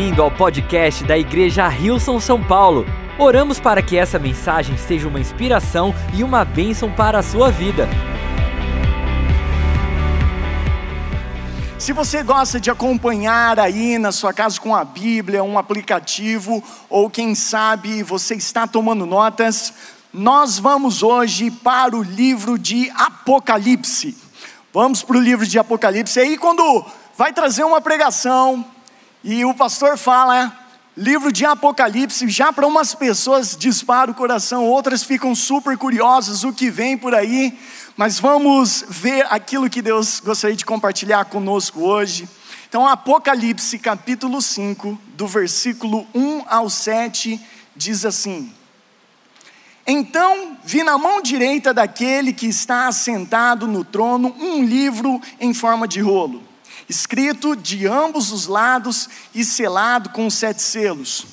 bem-vindo ao podcast da Igreja Rilson São Paulo. Oramos para que essa mensagem seja uma inspiração e uma bênção para a sua vida. Se você gosta de acompanhar aí na sua casa com a Bíblia, um aplicativo, ou quem sabe você está tomando notas, nós vamos hoje para o livro de Apocalipse. Vamos para o livro de Apocalipse. Aí, quando vai trazer uma pregação, e o pastor fala, livro de Apocalipse, já para umas pessoas dispara o coração, outras ficam super curiosas o que vem por aí, mas vamos ver aquilo que Deus gostaria de compartilhar conosco hoje. Então, Apocalipse capítulo 5, do versículo 1 ao 7, diz assim: Então vi na mão direita daquele que está assentado no trono um livro em forma de rolo escrito de ambos os lados e selado com sete selos.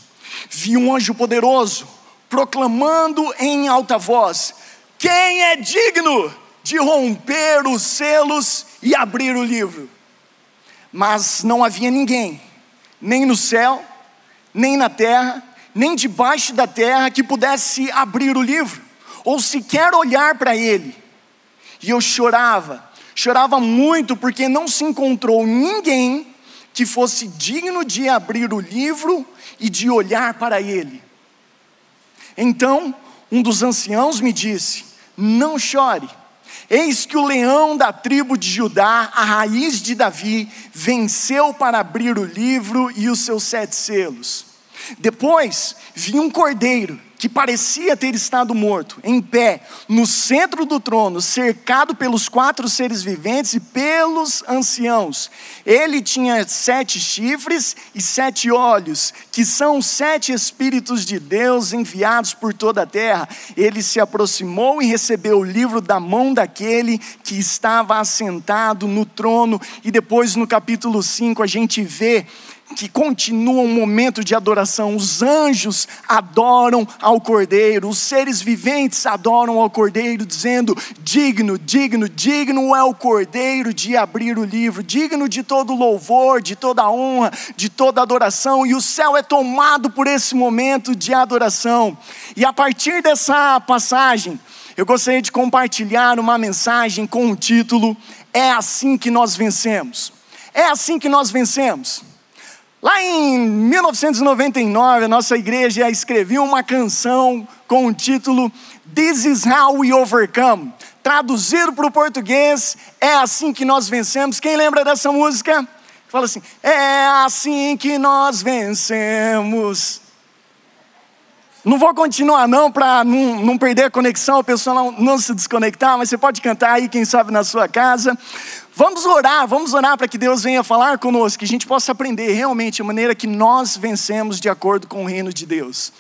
Vi um anjo poderoso proclamando em alta voz: Quem é digno de romper os selos e abrir o livro? Mas não havia ninguém, nem no céu, nem na terra, nem debaixo da terra, que pudesse abrir o livro, ou sequer olhar para ele. E eu chorava chorava muito porque não se encontrou ninguém que fosse digno de abrir o livro e de olhar para ele. Então, um dos anciãos me disse: Não chore. Eis que o leão da tribo de Judá, a raiz de Davi, venceu para abrir o livro e os seus sete selos. Depois vi um cordeiro que parecia ter estado morto, em pé, no centro do trono, cercado pelos quatro seres viventes e pelos anciãos. Ele tinha sete chifres e sete olhos, que são sete Espíritos de Deus enviados por toda a terra. Ele se aproximou e recebeu o livro da mão daquele que estava assentado no trono. E depois, no capítulo 5, a gente vê que continua um momento de adoração. Os anjos adoram ao Cordeiro, os seres viventes adoram ao Cordeiro, dizendo: digno, digno, digno é o Cordeiro de abrir o livro, digno de todo louvor, de toda honra, de toda adoração, e o céu é tomado por esse momento de adoração. E a partir dessa passagem, eu gostaria de compartilhar uma mensagem com o título: É assim que nós vencemos. É assim que nós vencemos. Lá em 1999, a nossa igreja escreveu uma canção com o título This is How We Overcome. Traduzido para o português, é assim que nós vencemos. Quem lembra dessa música? Fala assim: É assim que nós vencemos. Não vou continuar não para não, não, perder a conexão, a pessoa não, não se desconectar, mas você pode cantar aí, quem sabe, na sua casa. Vamos orar, vamos orar para que Deus venha falar conosco, que a gente possa aprender realmente a maneira que nós vencemos de acordo com o reino de Deus.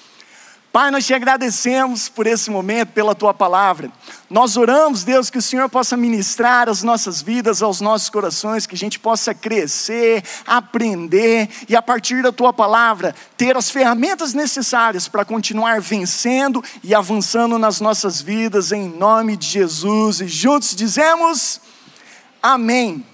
Pai, nós te agradecemos por esse momento, pela tua palavra. Nós oramos, Deus, que o Senhor possa ministrar as nossas vidas, aos nossos corações, que a gente possa crescer, aprender e, a partir da tua palavra, ter as ferramentas necessárias para continuar vencendo e avançando nas nossas vidas, em nome de Jesus. E juntos dizemos: Amém.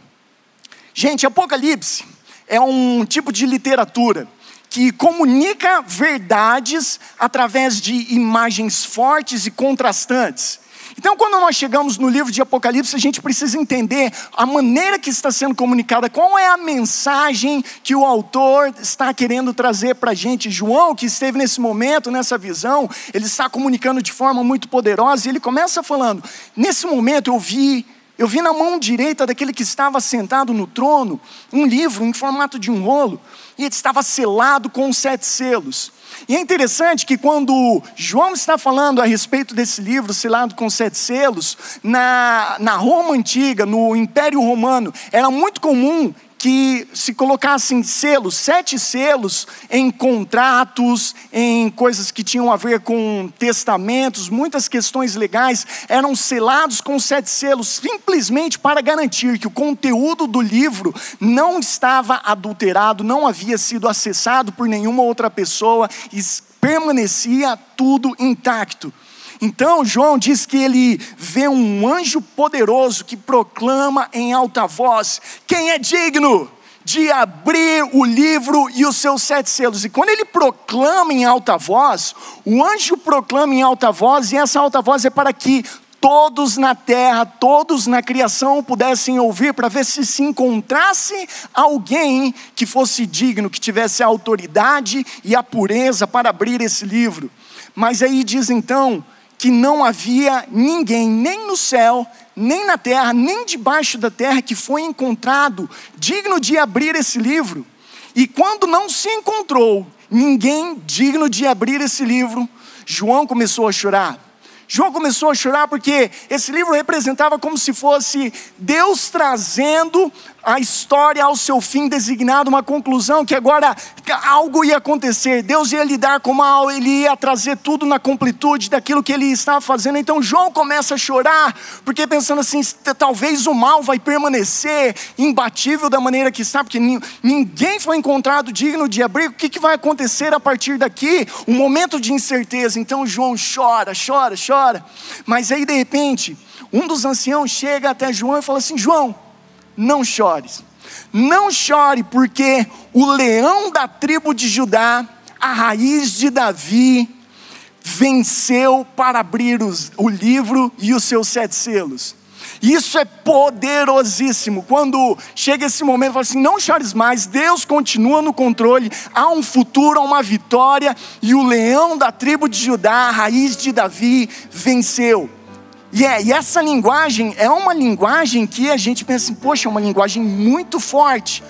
Gente, Apocalipse é um tipo de literatura que comunica verdades através de imagens fortes e contrastantes. Então, quando nós chegamos no livro de Apocalipse, a gente precisa entender a maneira que está sendo comunicada, qual é a mensagem que o autor está querendo trazer para a gente. João, que esteve nesse momento, nessa visão, ele está comunicando de forma muito poderosa e ele começa falando: Nesse momento eu vi eu vi na mão direita daquele que estava sentado no trono um livro em formato de um rolo, e ele estava selado com sete selos. E é interessante que quando João está falando a respeito desse livro, selado com sete selos, na, na Roma antiga, no Império Romano, era muito comum que se colocassem selos, sete selos em contratos, em coisas que tinham a ver com testamentos, muitas questões legais eram selados com sete selos, simplesmente para garantir que o conteúdo do livro não estava adulterado, não havia sido acessado por nenhuma outra pessoa e permanecia tudo intacto. Então, João diz que ele vê um anjo poderoso que proclama em alta voz: Quem é digno de abrir o livro e os seus sete selos. E quando ele proclama em alta voz, o anjo proclama em alta voz, e essa alta voz é para que todos na terra, todos na criação pudessem ouvir, para ver se se encontrasse alguém que fosse digno, que tivesse a autoridade e a pureza para abrir esse livro. Mas aí diz então que não havia ninguém, nem no céu, nem na terra, nem debaixo da terra, que foi encontrado digno de abrir esse livro. E quando não se encontrou ninguém digno de abrir esse livro, João começou a chorar. João começou a chorar porque esse livro representava como se fosse Deus trazendo a história ao seu fim designado, uma conclusão que agora algo ia acontecer, Deus ia lidar com o mal, ele ia trazer tudo na completude daquilo que ele estava fazendo. Então João começa a chorar, porque pensando assim: talvez o mal vai permanecer imbatível da maneira que está, porque ninguém foi encontrado digno de abrir. O que, que vai acontecer a partir daqui? Um momento de incerteza. Então João chora, chora, chora. Mas aí de repente, um dos anciãos chega até João e fala assim: João não chores. Não chore, porque o leão da tribo de Judá, a raiz de Davi, venceu para abrir os, o livro e os seus sete selos. Isso é poderosíssimo. Quando chega esse momento, fala assim: não chores mais, Deus continua no controle, há um futuro, há uma vitória, e o leão da tribo de Judá, a raiz de Davi, venceu. E, é, e essa linguagem é uma linguagem que a gente pensa assim, poxa, é uma linguagem muito forte.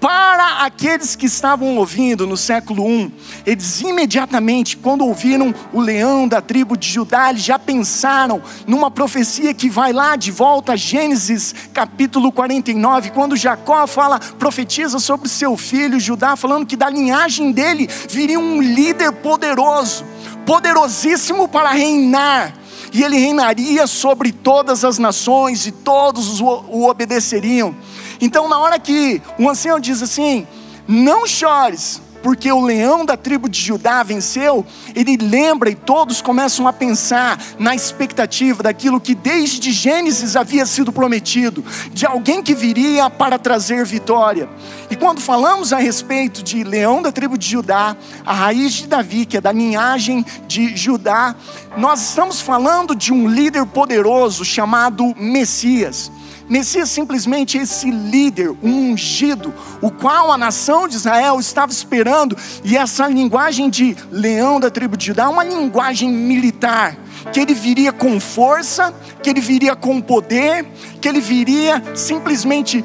Para aqueles que estavam ouvindo no século I, eles imediatamente, quando ouviram o leão da tribo de Judá, eles já pensaram numa profecia que vai lá de volta a Gênesis capítulo 49, quando Jacó fala, profetiza sobre seu filho Judá, falando que da linhagem dele viria um líder poderoso, poderosíssimo para reinar e ele reinaria sobre todas as nações e todos o obedeceriam. Então, na hora que o ancião diz assim: Não chores, porque o leão da tribo de Judá venceu, ele lembra e todos começam a pensar na expectativa daquilo que desde Gênesis havia sido prometido, de alguém que viria para trazer vitória. E quando falamos a respeito de leão da tribo de Judá, a raiz de Davi, que é da linhagem de Judá, nós estamos falando de um líder poderoso chamado Messias. Messias simplesmente esse líder, um ungido, o qual a nação de Israel estava esperando, e essa linguagem de leão da tribo de Judá é uma linguagem militar, que ele viria com força, que ele viria com poder, que ele viria simplesmente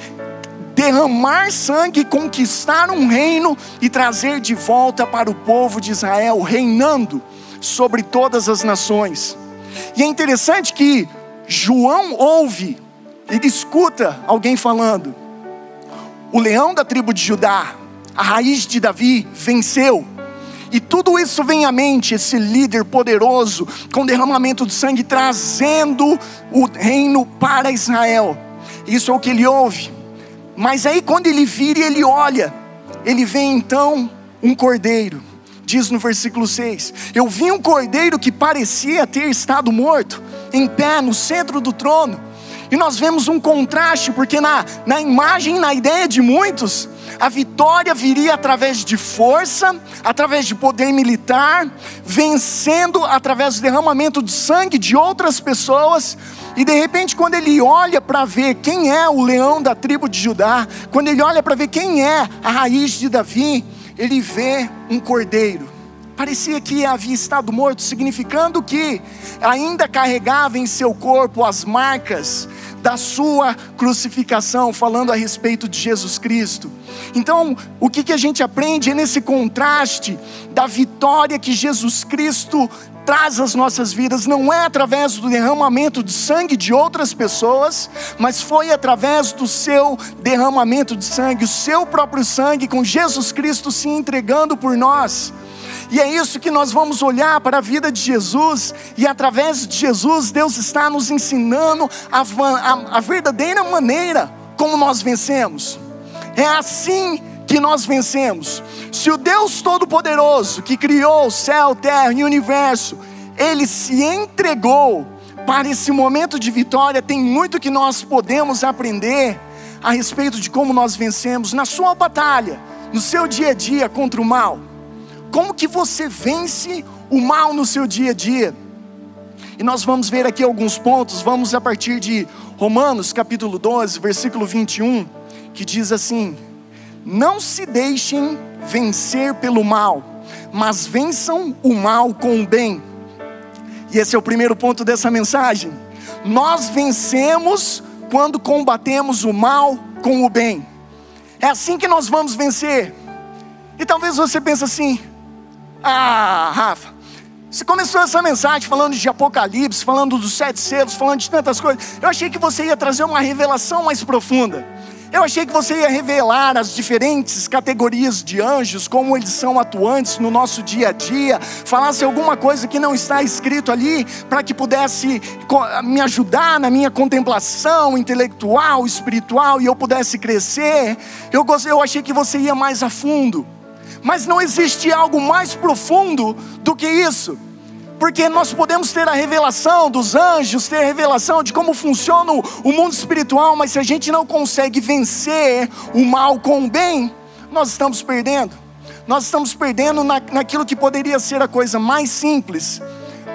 derramar sangue, conquistar um reino e trazer de volta para o povo de Israel, reinando sobre todas as nações. E é interessante que João ouve ele escuta alguém falando: o leão da tribo de Judá, a raiz de Davi, venceu. E tudo isso vem à mente, esse líder poderoso, com derramamento de sangue, trazendo o reino para Israel. Isso é o que ele ouve. Mas aí, quando ele vira e ele olha, ele vê então um cordeiro. Diz no versículo 6: Eu vi um cordeiro que parecia ter estado morto, em pé no centro do trono e nós vemos um contraste, porque na, na imagem, na ideia de muitos, a vitória viria através de força, através de poder militar, vencendo através do derramamento de sangue de outras pessoas. E de repente, quando ele olha para ver quem é o leão da tribo de Judá, quando ele olha para ver quem é a raiz de Davi, ele vê um cordeiro. Parecia que havia estado morto, significando que ainda carregava em seu corpo as marcas da sua crucificação, falando a respeito de Jesus Cristo. Então, o que, que a gente aprende é nesse contraste da vitória que Jesus Cristo traz às nossas vidas, não é através do derramamento de sangue de outras pessoas, mas foi através do seu derramamento de sangue, o seu próprio sangue, com Jesus Cristo se entregando por nós. E é isso que nós vamos olhar para a vida de Jesus, e através de Jesus, Deus está nos ensinando a, a, a verdadeira maneira como nós vencemos. É assim que nós vencemos. Se o Deus Todo-Poderoso, que criou o céu, terra e universo, ele se entregou para esse momento de vitória, tem muito que nós podemos aprender a respeito de como nós vencemos na sua batalha, no seu dia a dia contra o mal. Como que você vence o mal no seu dia a dia? E nós vamos ver aqui alguns pontos, vamos a partir de Romanos capítulo 12, versículo 21, que diz assim: Não se deixem vencer pelo mal, mas vençam o mal com o bem. E esse é o primeiro ponto dessa mensagem. Nós vencemos quando combatemos o mal com o bem. É assim que nós vamos vencer. E talvez você pense assim: Ah, Rafa, você começou essa mensagem falando de Apocalipse, falando dos sete selos, falando de tantas coisas. Eu achei que você ia trazer uma revelação mais profunda. Eu achei que você ia revelar as diferentes categorias de anjos, como eles são atuantes no nosso dia a dia, falasse alguma coisa que não está escrito ali, para que pudesse me ajudar na minha contemplação intelectual, espiritual e eu pudesse crescer. Eu, eu achei que você ia mais a fundo, mas não existe algo mais profundo do que isso porque nós podemos ter a revelação dos anjos, ter a revelação de como funciona o mundo espiritual, mas se a gente não consegue vencer o mal com o bem, nós estamos perdendo. Nós estamos perdendo na, naquilo que poderia ser a coisa mais simples,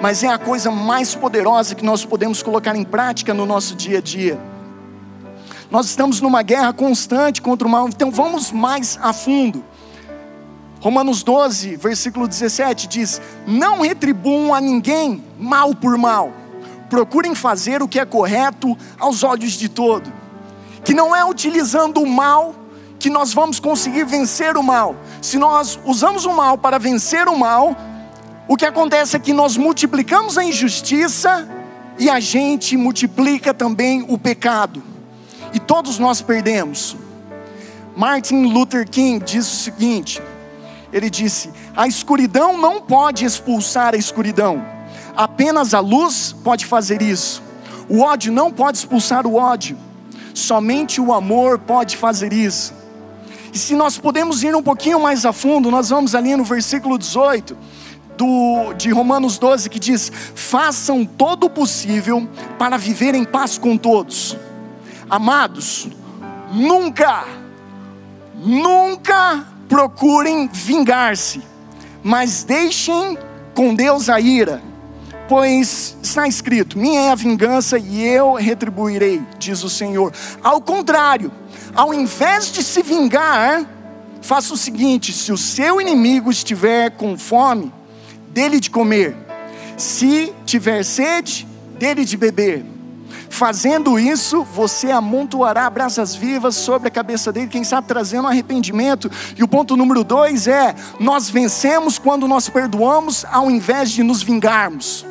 mas é a coisa mais poderosa que nós podemos colocar em prática no nosso dia a dia. Nós estamos numa guerra constante contra o mal, então vamos mais a fundo. Romanos 12, versículo 17 diz: Não retribuam a ninguém mal por mal, procurem fazer o que é correto aos olhos de todo. Que não é utilizando o mal que nós vamos conseguir vencer o mal. Se nós usamos o mal para vencer o mal, o que acontece é que nós multiplicamos a injustiça e a gente multiplica também o pecado. E todos nós perdemos. Martin Luther King diz o seguinte: ele disse: A escuridão não pode expulsar a escuridão, apenas a luz pode fazer isso. O ódio não pode expulsar o ódio, somente o amor pode fazer isso. E se nós podemos ir um pouquinho mais a fundo, nós vamos ali no versículo 18 do, de Romanos 12 que diz: Façam todo o possível para viver em paz com todos. Amados, nunca, nunca procurem vingar-se, mas deixem com Deus a ira, pois está escrito: minha é a vingança e eu retribuirei, diz o Senhor. Ao contrário, ao invés de se vingar, faça o seguinte: se o seu inimigo estiver com fome, dele de comer, se tiver sede, dele de beber Fazendo isso, você amontoará brasas vivas sobre a cabeça dele, quem sabe trazendo arrependimento. E o ponto número dois é: nós vencemos quando nós perdoamos, ao invés de nos vingarmos.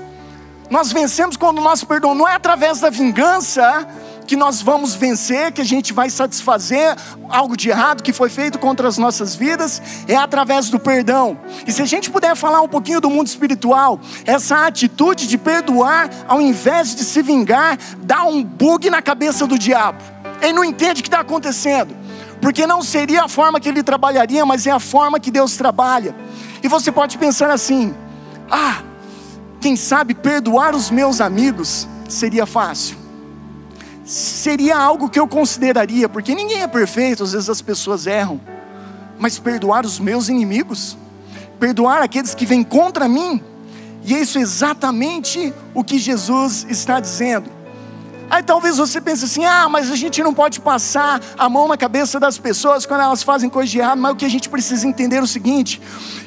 Nós vencemos quando nós perdoamos, não é através da vingança que nós vamos vencer, que a gente vai satisfazer algo de errado que foi feito contra as nossas vidas, é através do perdão. E se a gente puder falar um pouquinho do mundo espiritual, essa atitude de perdoar, ao invés de se vingar, dá um bug na cabeça do diabo. Ele não entende o que está acontecendo, porque não seria a forma que ele trabalharia, mas é a forma que Deus trabalha. E você pode pensar assim: ah, quem sabe perdoar os meus amigos seria fácil seria algo que eu consideraria, porque ninguém é perfeito, às vezes as pessoas erram, mas perdoar os meus inimigos, perdoar aqueles que vêm contra mim, e é isso exatamente o que Jesus está dizendo. Aí talvez você pense assim: ah, mas a gente não pode passar a mão na cabeça das pessoas quando elas fazem coisa de errado. Mas o que a gente precisa entender é o seguinte: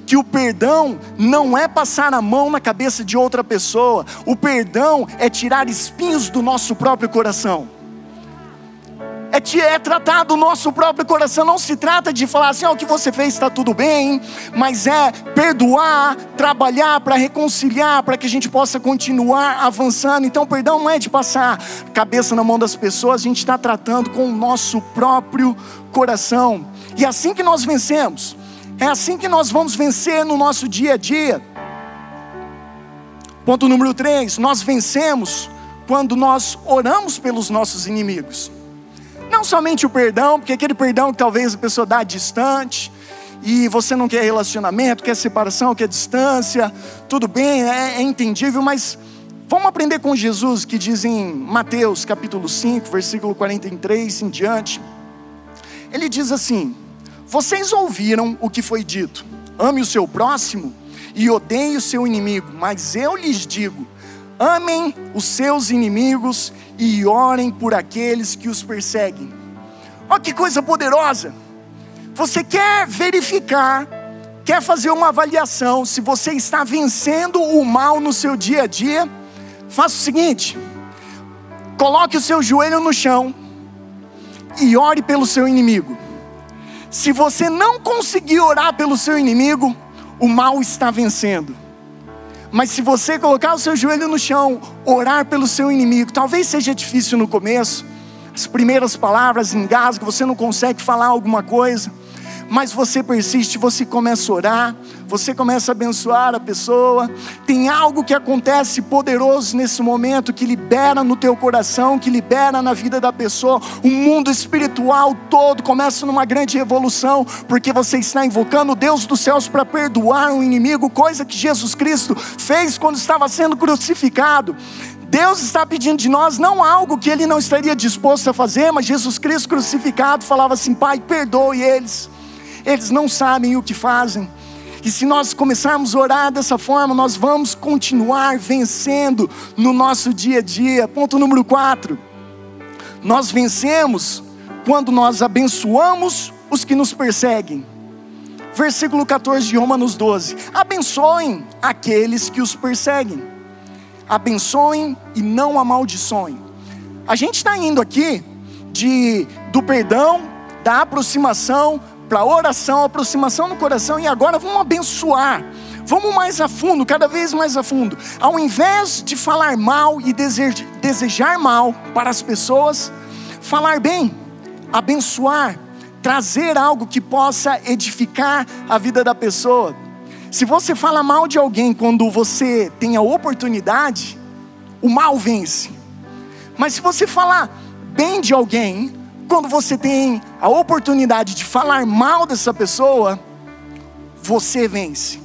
que o perdão não é passar a mão na cabeça de outra pessoa, o perdão é tirar espinhos do nosso próprio coração é, é tratar do nosso próprio coração. Não se trata de falar assim, oh, o que você fez está tudo bem, mas é perdoar, trabalhar para reconciliar, para que a gente possa continuar avançando. Então, perdão não é de passar cabeça na mão das pessoas, a gente está tratando com o nosso próprio coração. E é assim que nós vencemos. É assim que nós vamos vencer no nosso dia a dia. Ponto número 3: nós vencemos quando nós oramos pelos nossos inimigos. Não somente o perdão, porque aquele perdão que talvez a pessoa dá distante, e você não quer relacionamento, quer separação, quer distância, tudo bem, é, é entendível, mas vamos aprender com Jesus, que diz em Mateus capítulo 5, versículo 43 em diante. Ele diz assim: Vocês ouviram o que foi dito: ame o seu próximo e odeie o seu inimigo. Mas eu lhes digo: amem os seus inimigos e orem por aqueles que os perseguem. Olha que coisa poderosa! Você quer verificar, quer fazer uma avaliação se você está vencendo o mal no seu dia a dia? Faça o seguinte: coloque o seu joelho no chão e ore pelo seu inimigo. Se você não conseguir orar pelo seu inimigo, o mal está vencendo. Mas se você colocar o seu joelho no chão, orar pelo seu inimigo, talvez seja difícil no começo, as primeiras palavras engasgam, você não consegue falar alguma coisa mas você persiste, você começa a orar, você começa a abençoar a pessoa. Tem algo que acontece poderoso nesse momento que libera no teu coração, que libera na vida da pessoa. O mundo espiritual todo começa numa grande revolução, porque você está invocando o Deus dos céus para perdoar um inimigo, coisa que Jesus Cristo fez quando estava sendo crucificado. Deus está pedindo de nós não algo que Ele não estaria disposto a fazer, mas Jesus Cristo crucificado falava assim: Pai, perdoe eles eles não sabem o que fazem. E se nós começarmos a orar dessa forma, nós vamos continuar vencendo no nosso dia a dia. Ponto número 4. Nós vencemos quando nós abençoamos os que nos perseguem. Versículo 14 de Romanos 12: Abençoem aqueles que os perseguem, abençoem e não amaldiçoem. A gente está indo aqui de, do perdão, da aproximação, para oração, aproximação no coração e agora vamos abençoar. Vamos mais a fundo, cada vez mais a fundo. Ao invés de falar mal e desejar mal para as pessoas, falar bem, abençoar, trazer algo que possa edificar a vida da pessoa. Se você fala mal de alguém quando você tem a oportunidade, o mal vence. Mas se você falar bem de alguém, quando você tem a oportunidade de falar mal dessa pessoa, você vence.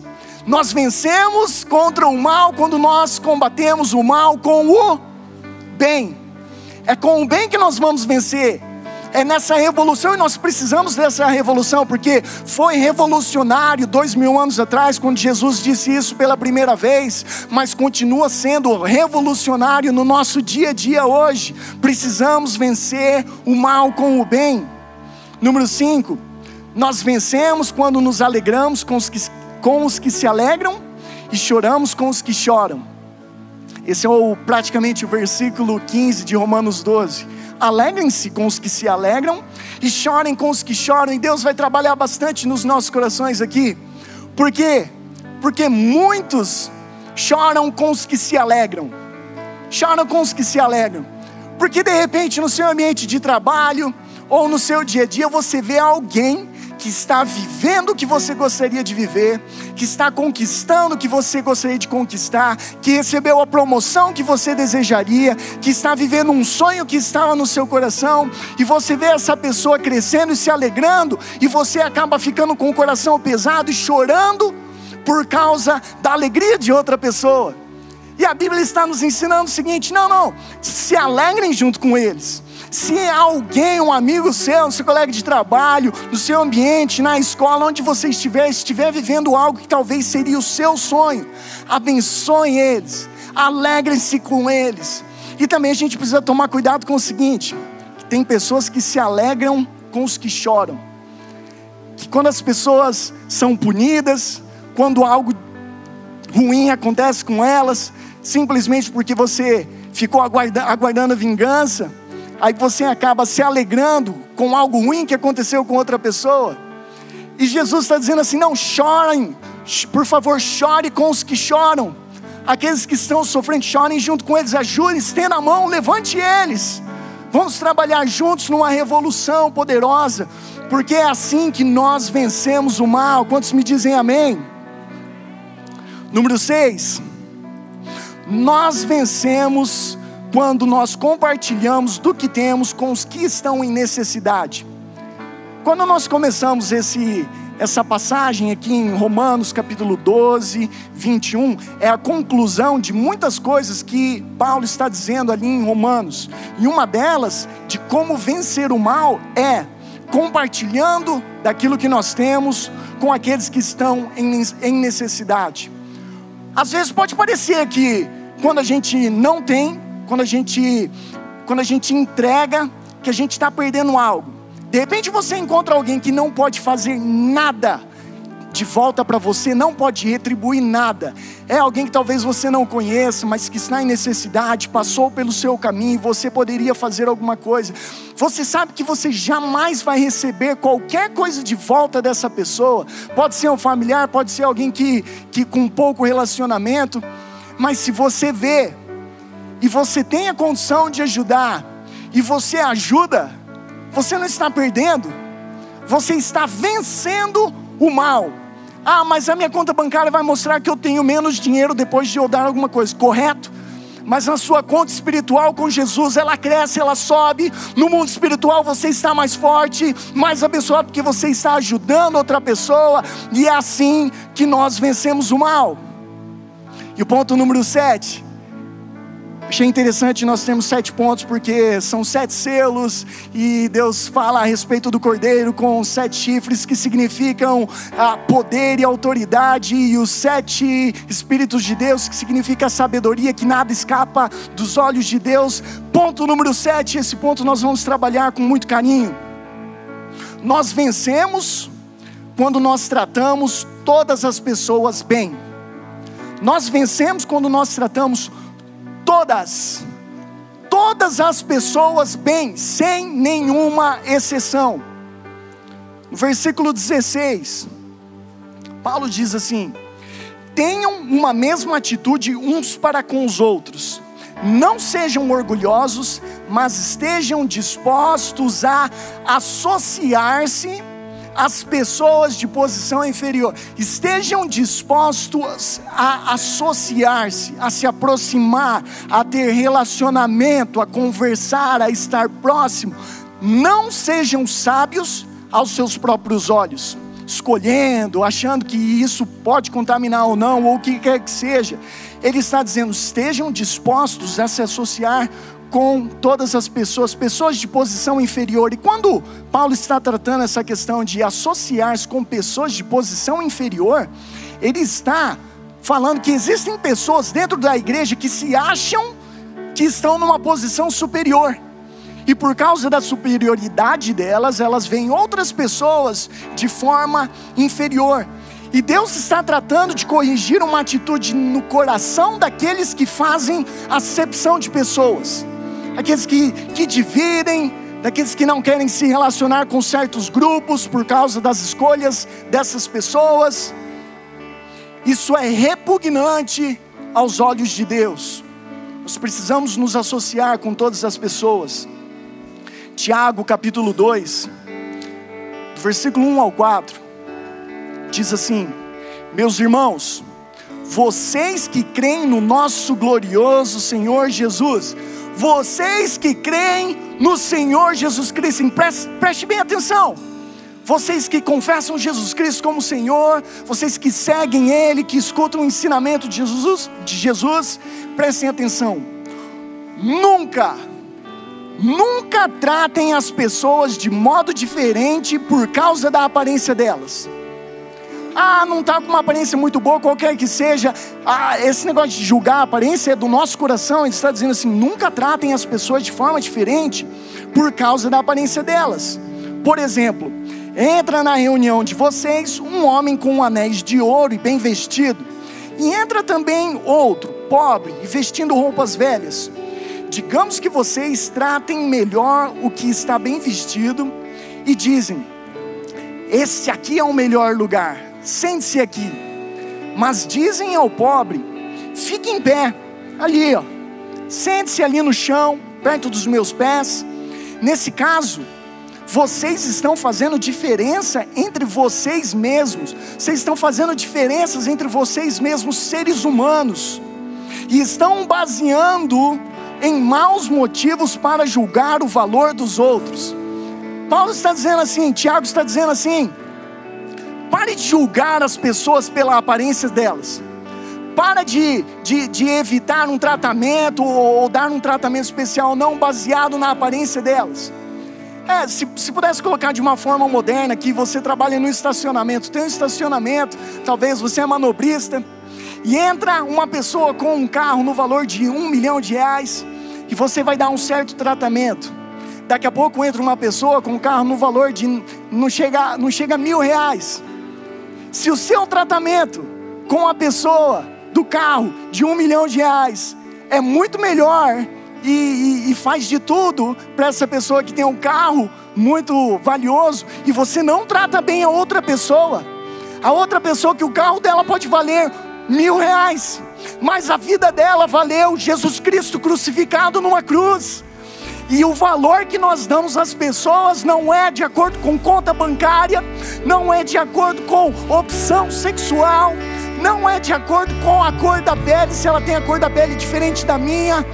Nós vencemos contra o mal quando nós combatemos o mal com o bem. É com o bem que nós vamos vencer é nessa revolução e nós precisamos dessa revolução, porque foi revolucionário dois mil anos atrás, quando Jesus disse isso pela primeira vez, mas continua sendo revolucionário no nosso dia a dia hoje. Precisamos vencer o mal com o bem. Número 5, nós vencemos quando nos alegramos com os que, com os que se alegram e choramos com os que choram. Esse é o, praticamente o versículo 15 de Romanos 12. Alegrem-se com os que se alegram e chorem com os que choram. E Deus vai trabalhar bastante nos nossos corações aqui. Por quê? Porque muitos choram com os que se alegram. Choram com os que se alegram. Porque de repente no seu ambiente de trabalho ou no seu dia a dia você vê alguém que está vivendo o que você gostaria de viver, que está conquistando o que você gostaria de conquistar, que recebeu a promoção que você desejaria, que está vivendo um sonho que estava no seu coração, e você vê essa pessoa crescendo e se alegrando, e você acaba ficando com o coração pesado e chorando por causa da alegria de outra pessoa. E a Bíblia está nos ensinando o seguinte: não, não, se alegrem junto com eles se alguém, um amigo seu, seu colega de trabalho, no seu ambiente, na escola, onde você estiver, estiver vivendo algo que talvez seria o seu sonho, abençoe eles, alegrem-se com eles. E também a gente precisa tomar cuidado com o seguinte: tem pessoas que se alegram com os que choram. Que quando as pessoas são punidas, quando algo ruim acontece com elas, simplesmente porque você ficou aguardando, aguardando vingança, aí você acaba se alegrando com algo ruim que aconteceu com outra pessoa. E Jesus está dizendo assim: não chorem, por favor, chore com os que choram. Aqueles que estão sofrendo, chorem junto com eles, ajude, estenda a mão, levante eles. Vamos trabalhar juntos numa revolução poderosa, porque é assim que nós vencemos o mal. Quantos me dizem amém? Número 6. Nós vencemos quando nós compartilhamos do que temos com os que estão em necessidade. Quando nós começamos esse, essa passagem aqui em Romanos capítulo 12, 21, é a conclusão de muitas coisas que Paulo está dizendo ali em Romanos. E uma delas, de como vencer o mal, é compartilhando daquilo que nós temos com aqueles que estão em, em necessidade. Às vezes pode parecer que quando a gente não tem, quando a gente, quando a gente entrega, que a gente está perdendo algo. De repente você encontra alguém que não pode fazer nada de volta para você, não pode retribuir nada. É alguém que talvez você não conheça, mas que está em necessidade, passou pelo seu caminho, você poderia fazer alguma coisa. Você sabe que você jamais vai receber qualquer coisa de volta dessa pessoa. Pode ser um familiar, pode ser alguém que, que com pouco relacionamento, mas se você vê e você tem a condição de ajudar e você ajuda, você não está perdendo, você está vencendo o mal. Ah, mas a minha conta bancária vai mostrar que eu tenho menos dinheiro depois de eu dar alguma coisa, correto? Mas na sua conta espiritual com Jesus, ela cresce, ela sobe. No mundo espiritual você está mais forte, mais abençoado, porque você está ajudando outra pessoa, e é assim que nós vencemos o mal. E o ponto número 7 Achei interessante, nós temos sete pontos, porque são sete selos, e Deus fala a respeito do cordeiro com sete chifres, que significam ah, poder e autoridade, e os sete Espíritos de Deus, que significa sabedoria, que nada escapa dos olhos de Deus. Ponto número sete, esse ponto nós vamos trabalhar com muito carinho. Nós vencemos quando nós tratamos todas as pessoas bem. Nós vencemos quando nós tratamos todas, todas as pessoas bem, sem nenhuma exceção. No versículo 16, Paulo diz assim: tenham uma mesma atitude uns para com os outros. Não sejam orgulhosos, mas estejam dispostos a associar-se as pessoas de posição inferior estejam dispostos a associar-se, a se aproximar, a ter relacionamento, a conversar, a estar próximo. Não sejam sábios aos seus próprios olhos, escolhendo, achando que isso pode contaminar ou não, ou o que quer que seja. Ele está dizendo: estejam dispostos a se associar com todas as pessoas, pessoas de posição inferior. E quando Paulo está tratando essa questão de associar-se com pessoas de posição inferior, ele está falando que existem pessoas dentro da igreja que se acham que estão numa posição superior. E por causa da superioridade delas, elas veem outras pessoas de forma inferior. E Deus está tratando de corrigir uma atitude no coração daqueles que fazem acepção de pessoas aqueles que, que dividem, daqueles que não querem se relacionar com certos grupos por causa das escolhas dessas pessoas. Isso é repugnante aos olhos de Deus. Nós precisamos nos associar com todas as pessoas. Tiago capítulo 2, versículo 1 ao 4, diz assim: Meus irmãos, vocês que creem no nosso glorioso Senhor Jesus, vocês que creem no Senhor Jesus Cristo, preste, preste bem atenção. Vocês que confessam Jesus Cristo como Senhor, vocês que seguem Ele, que escutam o ensinamento de Jesus, de Jesus, prestem atenção. Nunca, nunca tratem as pessoas de modo diferente por causa da aparência delas ah, não está com uma aparência muito boa, qualquer que seja. Ah, esse negócio de julgar a aparência é do nosso coração. Ele está dizendo assim: nunca tratem as pessoas de forma diferente por causa da aparência delas. Por exemplo, entra na reunião de vocês um homem com anéis de ouro e bem vestido, e entra também outro, pobre e vestindo roupas velhas. Digamos que vocês tratem melhor o que está bem vestido e dizem: Esse aqui é o melhor lugar sente-se aqui. Mas dizem ao pobre: fique em pé, ali, ó. Sente-se ali no chão, perto dos meus pés. Nesse caso, vocês estão fazendo diferença entre vocês mesmos. Vocês estão fazendo diferenças entre vocês mesmos, seres humanos. E estão baseando em maus motivos para julgar o valor dos outros. Paulo está dizendo assim, Tiago está dizendo assim: Pare de julgar as pessoas pela aparência delas. Para de, de, de evitar um tratamento ou, dar um tratamento especial não baseado na aparência delas. É, se, se pudesse colocar de uma forma moderna, que você trabalha no estacionamento, tem um estacionamento, talvez você é manobrista, e entra uma pessoa com um carro no valor de um milhão de reais, e você vai dar um certo tratamento. Daqui a pouco entra uma pessoa com um carro no valor de não chega, não chega a mil reais. Se o seu tratamento com a pessoa do carro de um milhão de reais é muito melhor e, e, e faz de tudo para essa pessoa que tem um carro muito valioso e você não trata bem a outra pessoa, a outra pessoa que o carro dela pode valer mil reais, mas a vida dela valeu Jesus Cristo crucificado numa cruz. E o valor que nós damos às pessoas não é de acordo com conta bancária, não é de acordo com opção sexual, não é de acordo com a cor da pele, se ela tem a cor da pele diferente da minha,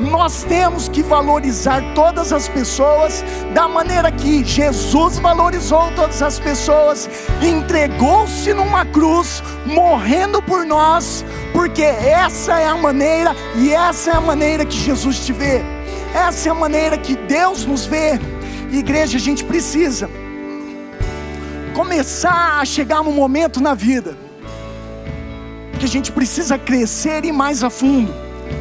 nós temos que valorizar todas as pessoas da maneira que Jesus valorizou todas as pessoas, entregou-se numa cruz, morrendo por nós, porque essa é a maneira e essa é a maneira que Jesus te vê. Essa é a maneira que Deus nos vê. Igreja, a gente precisa começar a chegar num momento na vida que a gente precisa crescer e mais a fundo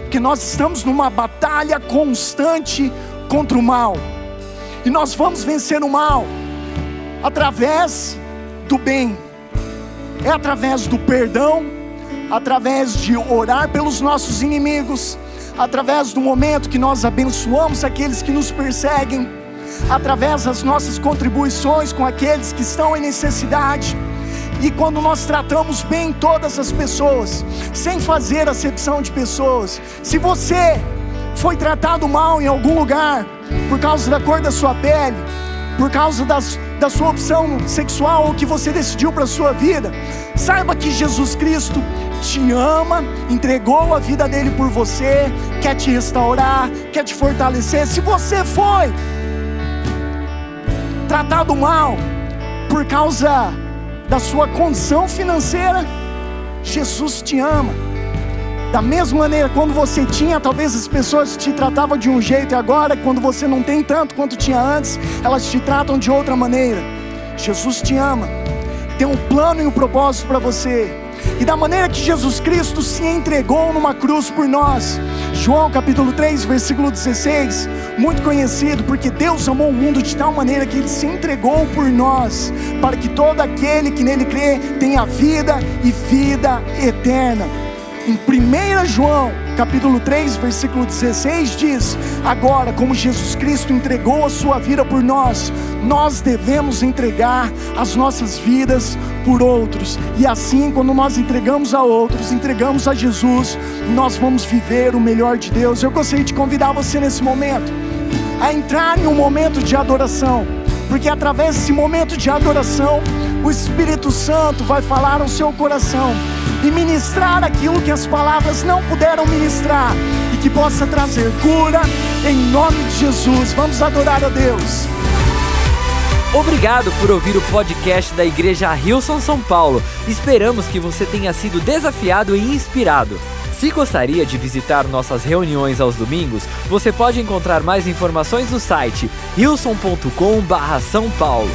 que nós estamos numa batalha constante contra o mal. E nós vamos vencer o mal através do bem. É através do perdão, através de orar pelos nossos inimigos, através do momento que nós abençoamos aqueles que nos perseguem, através das nossas contribuições com aqueles que estão em necessidade. E quando nós tratamos bem todas as pessoas, sem fazer acepção de pessoas, se você foi tratado mal em algum lugar, por causa da cor da sua pele, por causa das, da sua opção sexual ou que você decidiu para a sua vida, saiba que Jesus Cristo te ama, entregou a vida dele por você, quer te restaurar, quer te fortalecer. Se você foi tratado mal por causa da sua condição financeira, Jesus te ama. Da mesma maneira, quando você tinha, talvez as pessoas te tratavam de um jeito, e agora, quando você não tem tanto quanto tinha antes, elas te tratam de outra maneira. Jesus te ama, tem um plano e um propósito para você e da maneira que Jesus Cristo se entregou numa cruz por nós. João capítulo 3, versículo 16, muito conhecido, porque Deus amou o mundo de tal maneira que ele se entregou por nós, para que todo aquele que nele crê tenha vida e vida eterna. Em 1 João capítulo 3, versículo 16 diz: Agora, como Jesus Cristo entregou a sua vida por nós, nós devemos entregar as nossas vidas por outros. E assim, quando nós entregamos a outros, entregamos a Jesus, nós vamos viver o melhor de Deus. Eu gostaria de convidar você nesse momento a entrar em um momento de adoração, porque através desse momento de adoração, o Espírito Santo vai falar ao seu coração e ministrar aquilo que as palavras não puderam ministrar e que possa trazer cura em nome de Jesus. Vamos adorar a Deus. Obrigado por ouvir o podcast da Igreja Rilson São Paulo. Esperamos que você tenha sido desafiado e inspirado. Se gostaria de visitar nossas reuniões aos domingos, você pode encontrar mais informações no site rilson.com/são paulo.